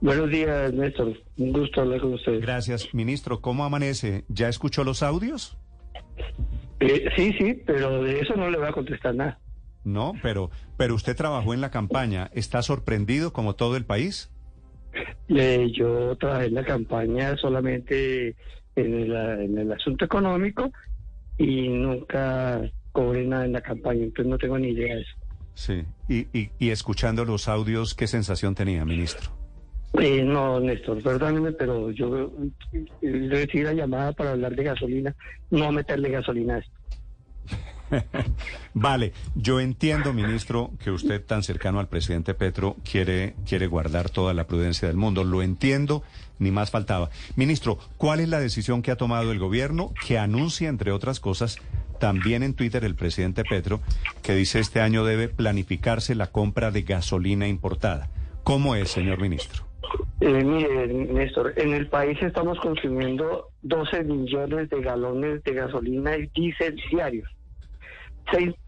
Buenos días, Néstor. Un gusto hablar con usted. Gracias. Ministro, ¿cómo amanece? ¿Ya escuchó los audios? Eh, sí, sí, pero de eso no le voy a contestar nada. No, pero, pero usted trabajó en la campaña. ¿Está sorprendido como todo el país? Eh, yo trabajé en la campaña solamente en el, en el asunto económico y nunca cobré nada en la campaña, entonces no tengo ni idea de eso. Sí. Y, y, y escuchando los audios, ¿qué sensación tenía, ministro? Eh, no, Néstor, perdóneme, pero yo eh, recibí la llamada para hablar de gasolina, no meterle gasolina a esto. Vale, yo entiendo, ministro, que usted tan cercano al presidente Petro quiere, quiere guardar toda la prudencia del mundo. Lo entiendo, ni más faltaba. Ministro, ¿cuál es la decisión que ha tomado el gobierno que anuncia, entre otras cosas, también en Twitter el presidente Petro, que dice este año debe planificarse la compra de gasolina importada? ¿Cómo es, señor ministro? Eh, mire, Néstor, en el país estamos consumiendo 12 millones de galones de gasolina y diésel diarios.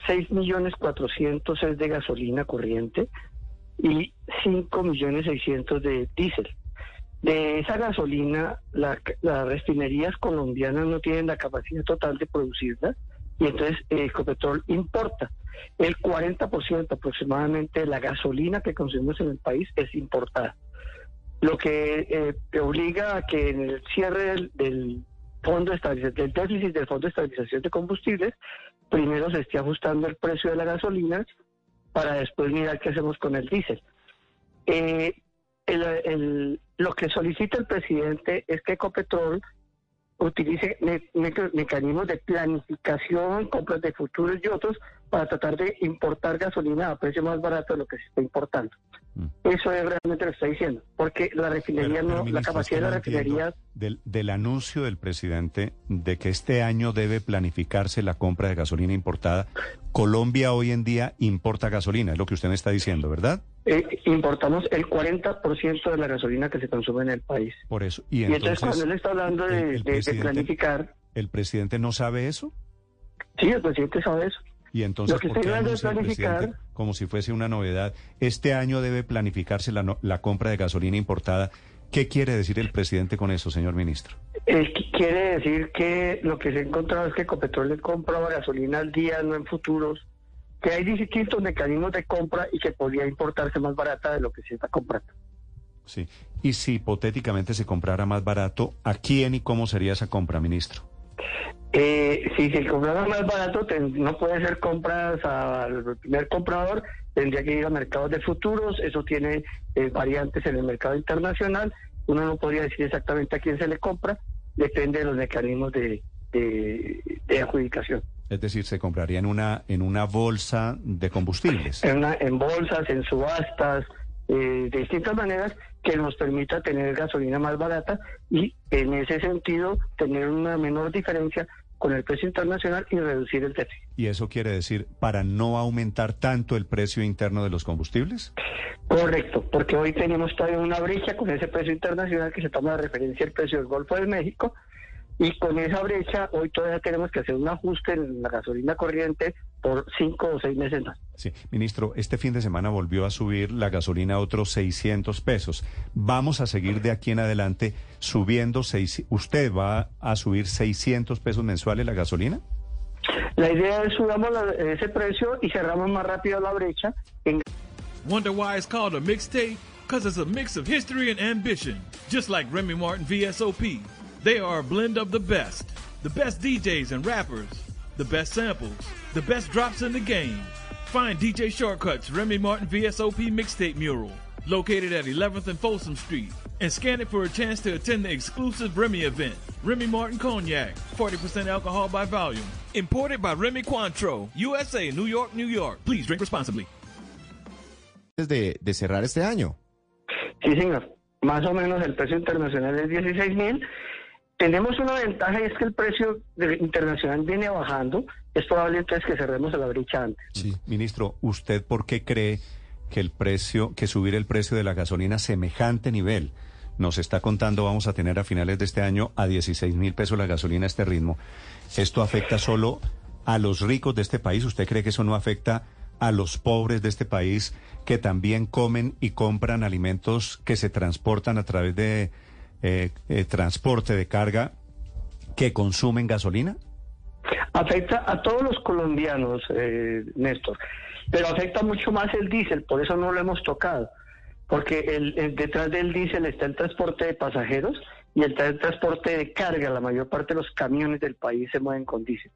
6, millones 400 es de gasolina corriente y 5 millones 600 de diésel. De esa gasolina, la- las refinerías colombianas no tienen la capacidad total de producirla y entonces Ecopetrol importa. El 40% aproximadamente de la gasolina que consumimos en el país es importada lo que eh, obliga a que en el cierre del, del fondo de estabilización, del déficit del fondo de estabilización de combustibles, primero se esté ajustando el precio de la gasolina para después mirar qué hacemos con el diésel. Eh, lo que solicita el presidente es que Ecopetrol utilice me- me- mecanismos de planificación, compras de futuros y otros para tratar de importar gasolina a precio más barato de lo que se está importando. Mm. Eso es realmente lo que está diciendo, porque la refinería Pero- pero, no, la ministro, capacidad de la refinería Del, del anuncio del presidente de que este año debe planificarse la compra de gasolina importada, Colombia hoy en día importa gasolina, es lo que usted me está diciendo, ¿verdad? eh, importamos el 40% de la gasolina que se consume en el país. Por eso. Y Y entonces, cuando él está hablando de, el- el de- de presidente- planificar, ¿el presidente no sabe eso? sí, el presidente sabe eso. Y entonces, Lo que ¿por estoy qué hablando es anuncia el presidente planificar. como si fuese una novedad? Este año debe planificarse la, no- la compra de gasolina importada. ¿Qué quiere decir el presidente con eso, señor ministro? Eh, qu- quiere decir que lo que se ha encontrado es que Ecopetrol le compraba gasolina al día, no en futuros, que hay distintos mecanismos de compra y que podría importarse más barata de lo que se está comprando. Sí. Y si hipotéticamente se comprara más barato, ¿a quién y cómo sería esa compra, ministro? Eh, si se comprara más barato, ten- no puede ser compras al primer comprador, tendría que ir a mercados de futuros, eso tiene eh, variantes en el mercado internacional, uno no podría decir exactamente a quién se le compra, depende de los mecanismos de, de- de adjudicación. Es decir, se compraría en una, en una bolsa de combustibles. en, una- en bolsas, en subastas, eh, de distintas maneras que nos permita tener gasolina más barata y en ese sentido tener una menor diferencia con el precio internacional y reducir el déficit. ¿Y eso quiere decir para no aumentar tanto el precio interno de los combustibles? Correcto, porque hoy tenemos todavía una brecha con ese precio internacional que se toma de referencia el precio del Golfo de México y con esa brecha hoy todavía tenemos que hacer un ajuste en la gasolina corriente por cinco o seis meses más. Sí, ministro, este fin de semana volvió a subir la gasolina a otros 600 pesos. Vamos a seguir de aquí en adelante subiendo, seis, ¿usted va a subir 600 pesos mensuales la gasolina? La idea es subamos la- ese precio y cerramos más rápido la brecha en Wonder why it's called a mixtape? Because it's a mix of history and ambition. Just like Remy Martin VSOP. They are a blend of the best. The best DJs and rappers. The best samples. The best drops in the game. Find DJ Shortcuts Remy Martin VSOP mixtape mural. Located at 11th and Folsom Street. and scan it for a chance to attend the exclusive Remy event. Remy Martin Cognac, 40% alcohol by volume. Imported by Remy Cointreau, USA, New York, New York. Please drink responsibly. De, de cerrar este año. Sí, señor. Más o menos el precio internacional es 16 mil. Tenemos una ventaja y es que el precio internacional viene bajando. Es probable entonces que cerremos la brecha antes. Sí. Ministro, ¿usted por qué cree que el precio, que subir el precio de la gasolina a semejante nivel nos está contando vamos a tener a finales de este año a 16 mil pesos la gasolina a este ritmo? ¿Esto afecta solo a los ricos de este país? ¿Usted cree que eso no afecta a los pobres de este país que también comen y compran alimentos que se transportan a través de eh, eh, transporte de carga que consumen gasolina? Afecta a todos los colombianos, eh, Néstor, pero afecta mucho más el diésel, por eso no lo hemos tocado, porque el, detrás del diésel está el transporte de pasajeros y el, el transporte de carga. La mayor parte de los camiones del país se mueven con diésel.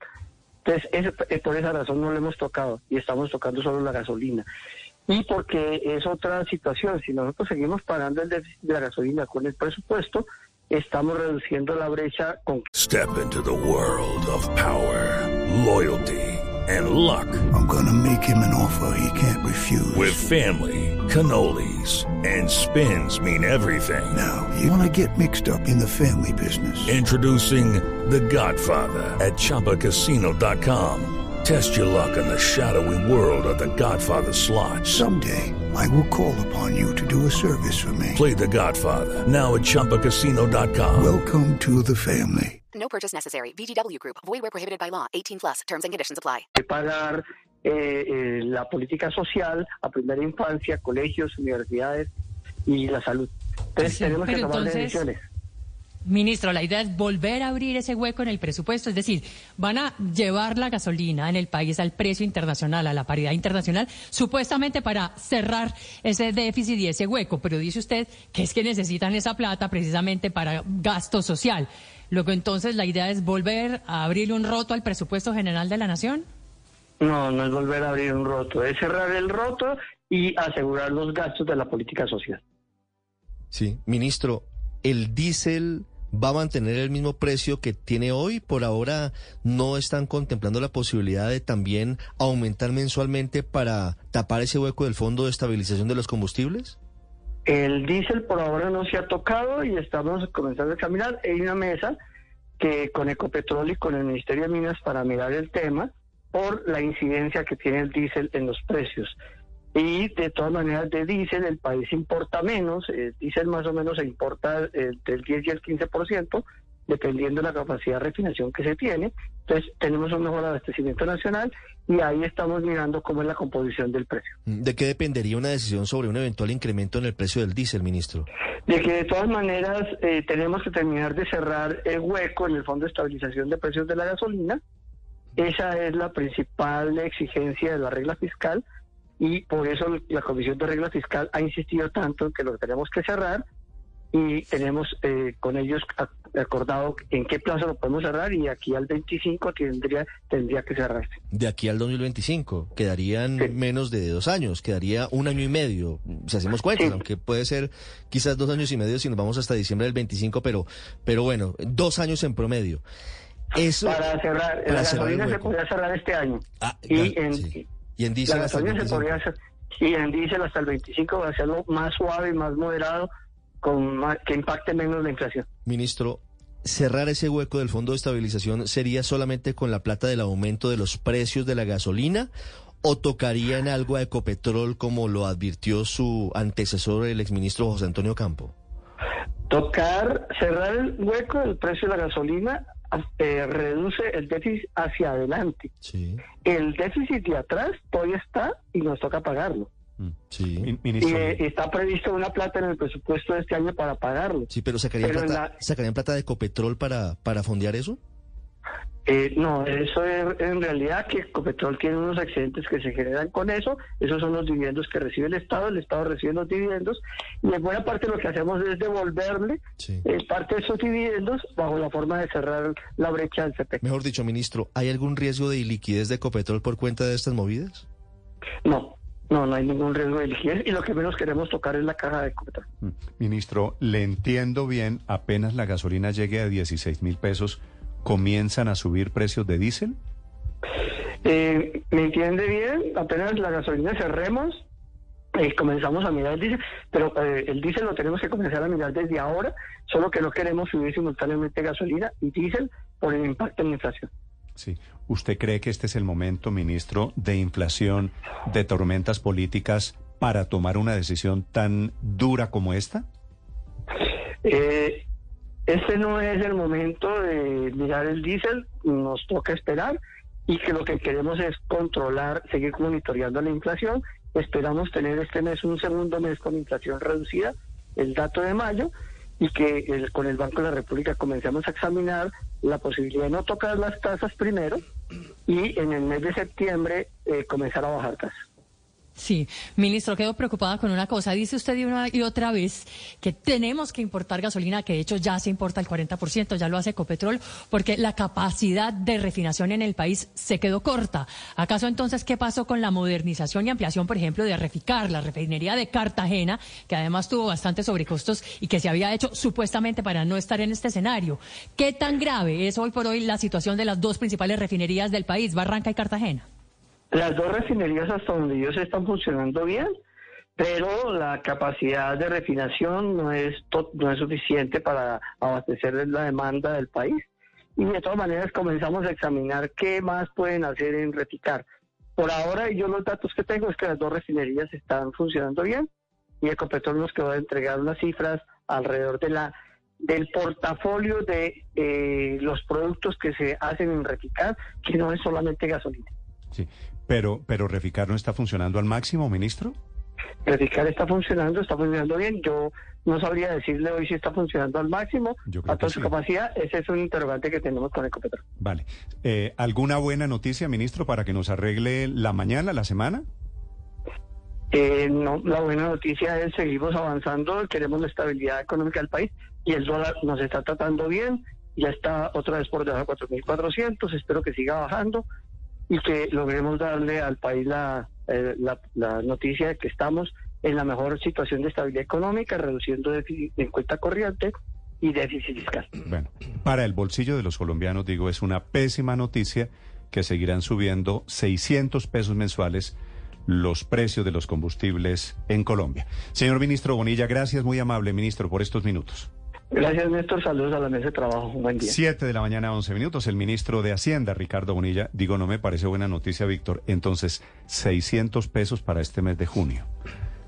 Entonces, es- eh, por esa razón no lo hemos tocado y estamos tocando solo la gasolina. Y porque es otra situación, si nosotros seguimos pagando el déficit de la gasolina con el presupuesto, estamos reduciendo la brecha con Step into the world of power, loyalty, and luck. I'm gonna make him an offer he can't refuse. With family, cannolis, and spins mean everything. now, you wanna get mixed up in the family business. Introducing The Godfather at ChumbaCasino.com. Test your luck in the shadowy world of The Godfather slot. Someday, I will call upon you to do a service for me. Play The Godfather now at ChumbaCasino.com. Welcome to the family. No purchase necessary. VGW Group. Void where prohibited by law. 18 plus. Terms and conditions apply. que pagar eh, eh, la política social a primera infancia, colegios, universidades y la salud. Entonces Sí, tenemos que tomar entonces- decisiones. Ministro, la idea es volver a abrir ese hueco en el presupuesto, es decir, van a llevar la gasolina en el país al precio internacional, a la paridad internacional, supuestamente para cerrar ese déficit y ese hueco, pero dice usted que es que necesitan esa plata precisamente para gasto social. Luego entonces la idea es volver a abrirle un roto al presupuesto general de la nación. No, no es volver a abrir un roto, es cerrar el roto y asegurar los gastos de la política social. Sí, ministro, ¿el diésel va a mantener el mismo precio que tiene hoy? Por ahora no están contemplando la posibilidad de también aumentar mensualmente para tapar ese hueco del Fondo de Estabilización de los Combustibles? El diésel por ahora no se ha tocado y estamos comenzando a caminar. Hay una mesa que con Ecopetrol y con el Ministerio de Minas para mirar el tema por la incidencia que tiene el diésel en los precios. Y de todas maneras de diésel el país importa menos, el diésel más o menos se importa eh, del 10 y el 15%, dependiendo de la capacidad de refinación que se tiene. Entonces tenemos un mejor abastecimiento nacional y ahí estamos mirando cómo es la composición del precio. ¿De qué dependería una decisión sobre un eventual incremento en el precio del diésel, ministro? de que de todas maneras eh, tenemos que terminar de cerrar el hueco en el Fondo de Estabilización de Precios de la Gasolina. Esa es la principal exigencia de la regla fiscal y por eso la Comisión de Regla Fiscal ha insistido tanto en que lo tenemos que cerrar y tenemos eh, con ellos ac- acordado en qué plazo lo podemos cerrar y aquí al 25 tendría tendría que cerrarse. De aquí al 2025 quedarían Sí. menos de dos años, quedaría un año y medio, si hacemos cuentas, Sí. aunque puede ser quizás dos años y medio si nos vamos hasta diciembre del 25, pero, pero bueno, dos años en promedio. Eso, Para cerrar, para la cerrar gasolina se podría cerrar este año. Ah, y ya, en, sí. Y en diésel la hasta el gasolina se 25. podría hacer y en diésel hasta el 25 va a hacerlo más suave y más moderado con más- que impacte menos la inflación. Ministro, cerrar ese hueco del Fondo de Estabilización sería solamente con la plata del aumento de los precios de la gasolina o tocaría en algo a Ecopetrol como lo advirtió su antecesor, el exministro José Antonio Campo? Tocar, cerrar el hueco del precio de la gasolina eh, reduce el déficit hacia adelante. Sí, El déficit de atrás todavía está y nos toca pagarlo. sí. Mi- Y eh, está previsto una plata en el presupuesto de este año para pagarlo. Sí, pero sacarían, Pero plata, la- ¿sacarían plata de Ecopetrol para, para fondear eso? Eh, no, eso es en realidad que Ecopetrol tiene unos excedentes que se generan con eso, esos son los dividendos que recibe el Estado, el Estado recibe los dividendos y en buena parte lo que hacemos es devolverle Sí. eh, parte de esos dividendos bajo la forma de cerrar la brecha del CP. Mejor dicho, ministro, ¿hay algún riesgo de iliquidez de Ecopetrol por cuenta de estas movidas? No, No, no hay ningún riesgo de liquidez y lo que menos queremos tocar es la caja de Ecopetrol. Mm. Ministro, le entiendo bien, apenas la gasolina llegue a 16 mil pesos, ¿comienzan a subir precios de diésel? Eh, ¿Me entiende bien? Apenas la gasolina cerremos, eh, comenzamos a mirar el diésel, pero eh, el diésel lo tenemos que comenzar a mirar desde ahora, solo que no queremos subir simultáneamente gasolina y diésel por el impacto en la inflación. Sí. ¿Usted cree que este es el momento, ministro, de inflación, de tormentas políticas para tomar una decisión tan dura como esta? Eh, este no es el momento de mirar el diésel, nos toca esperar y que lo que queremos es controlar, seguir monitoreando la inflación. Esperamos tener este mes un segundo mes con inflación reducida, el dato de mayo, y que con el Banco de la República comencemos a examinar la posibilidad de no tocar las tasas primero y en el mes de septiembre eh, comenzar a bajar tasas. Sí, ministro, quedo preocupada con una cosa. Dice usted y una y otra vez que tenemos que importar gasolina, que de hecho ya se importa el 40%, ya lo hace Ecopetrol, porque la capacidad de refinación en el país se quedó corta. ¿Acaso entonces qué pasó con la modernización y ampliación, por ejemplo, de Reficar, la refinería de Cartagena, que además tuvo bastantes sobrecostos y que se había hecho supuestamente para no estar en este escenario? ¿Qué tan grave es hoy por hoy la situación de las dos principales refinerías del país, Barranca y Cartagena? Las dos refinerías hasta donde ellos están funcionando bien, pero la capacidad de refinación no es no es suficiente para abastecer la demanda del país. Y de todas maneras comenzamos a examinar qué más pueden hacer en Reticar. Por ahora, yo los datos que tengo es que las dos refinerías están funcionando bien y Ecopetrol nos quedó de entregar unas cifras alrededor de la del portafolio de eh, los productos que se hacen en Reticar, que no es solamente gasolina. Sí. Pero, pero Reficar no está funcionando al máximo, ministro. Reticar está funcionando, está funcionando bien. Yo no sabría decirle hoy si está funcionando al máximo, Yo creo a toda su sí. capacidad. Ese es un interrogante que tenemos con Ecopetrol. Vale. Eh, ¿Alguna buena noticia, ministro, para que nos arregle la mañana, la semana? Eh, no, la buena noticia es seguimos avanzando, queremos la estabilidad económica del país y el dólar nos está tratando bien, ya está otra vez por debajo de 4.400, espero que siga bajando y que logremos darle al país la, eh, la, la noticia de que estamos en la mejor situación de estabilidad económica, reduciendo déficit en cuenta corriente y déficit fiscal. Bueno, para el bolsillo de los colombianos, digo, es una pésima noticia que seguirán subiendo 600 pesos mensuales los precios de los combustibles en Colombia. Señor ministro Bonilla, gracias, muy amable, ministro, por estos minutos. Gracias, Néstor. Saludos a la mesa de trabajo. Un buen día. Siete de la mañana, 11 minutos. El ministro de Hacienda, Ricardo Bonilla, digo, no me parece buena noticia, Víctor. Entonces, 600 pesos para este mes de junio.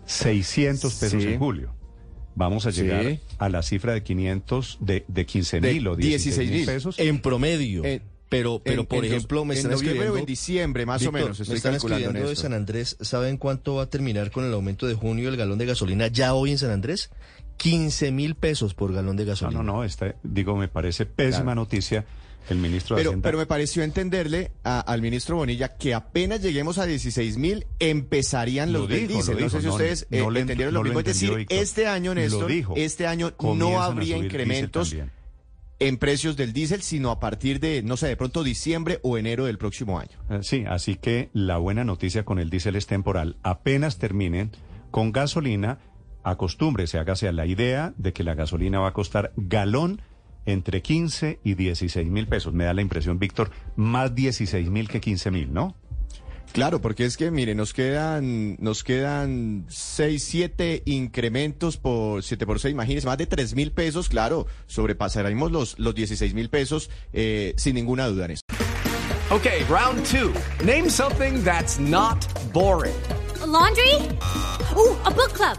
600 pesos Sí. en julio. Vamos a Sí. llegar a la cifra de 500, de, de 15 De mil o 16 mil 16.000. pesos. En promedio. Eh, pero, pero en- por en ejemplo, me en están noviembre escribiendo... o en diciembre, más o menos, estoy me están escribiendo de. San Andrés. ¿Saben cuánto va a terminar con el aumento de junio el galón de gasolina ya hoy en San Andrés? 15 mil pesos por galón de No, gasolina. no, no, esta, digo, me parece pésima Claro. noticia. El ministro de Pero, Hacienda. pero me pareció entenderle a- al ministro Bonilla que apenas lleguemos a 16 mil empezarían Lo los del dijo, lo diésel. No dijo, sé si no, ustedes no eh, entendieron no lo mismo. es decir, Víctor. este año, Néstor, dijo. este año no habría incrementos en precios del diésel, sino a partir de, no sé, de pronto diciembre o enero del próximo año. Eh, Sí, así que la buena noticia con el diésel es temporal. Apenas terminen con gasolina, acostúmbrese, hágase a la idea de que la gasolina va a costar galón entre 15 y 16 mil pesos. Me da la impresión, Víctor, más 16 mil que 15 mil, ¿no? Claro, porque es que, mire, nos quedan, nos quedan seis, siete incrementos por siete por seis, imagínense, más de tres mil pesos, claro, sobrepasaremos los, los 16 mil pesos eh, sin ninguna duda en eso. Okay, round two. Name something that's not boring. A laundry? Ooh, a book club.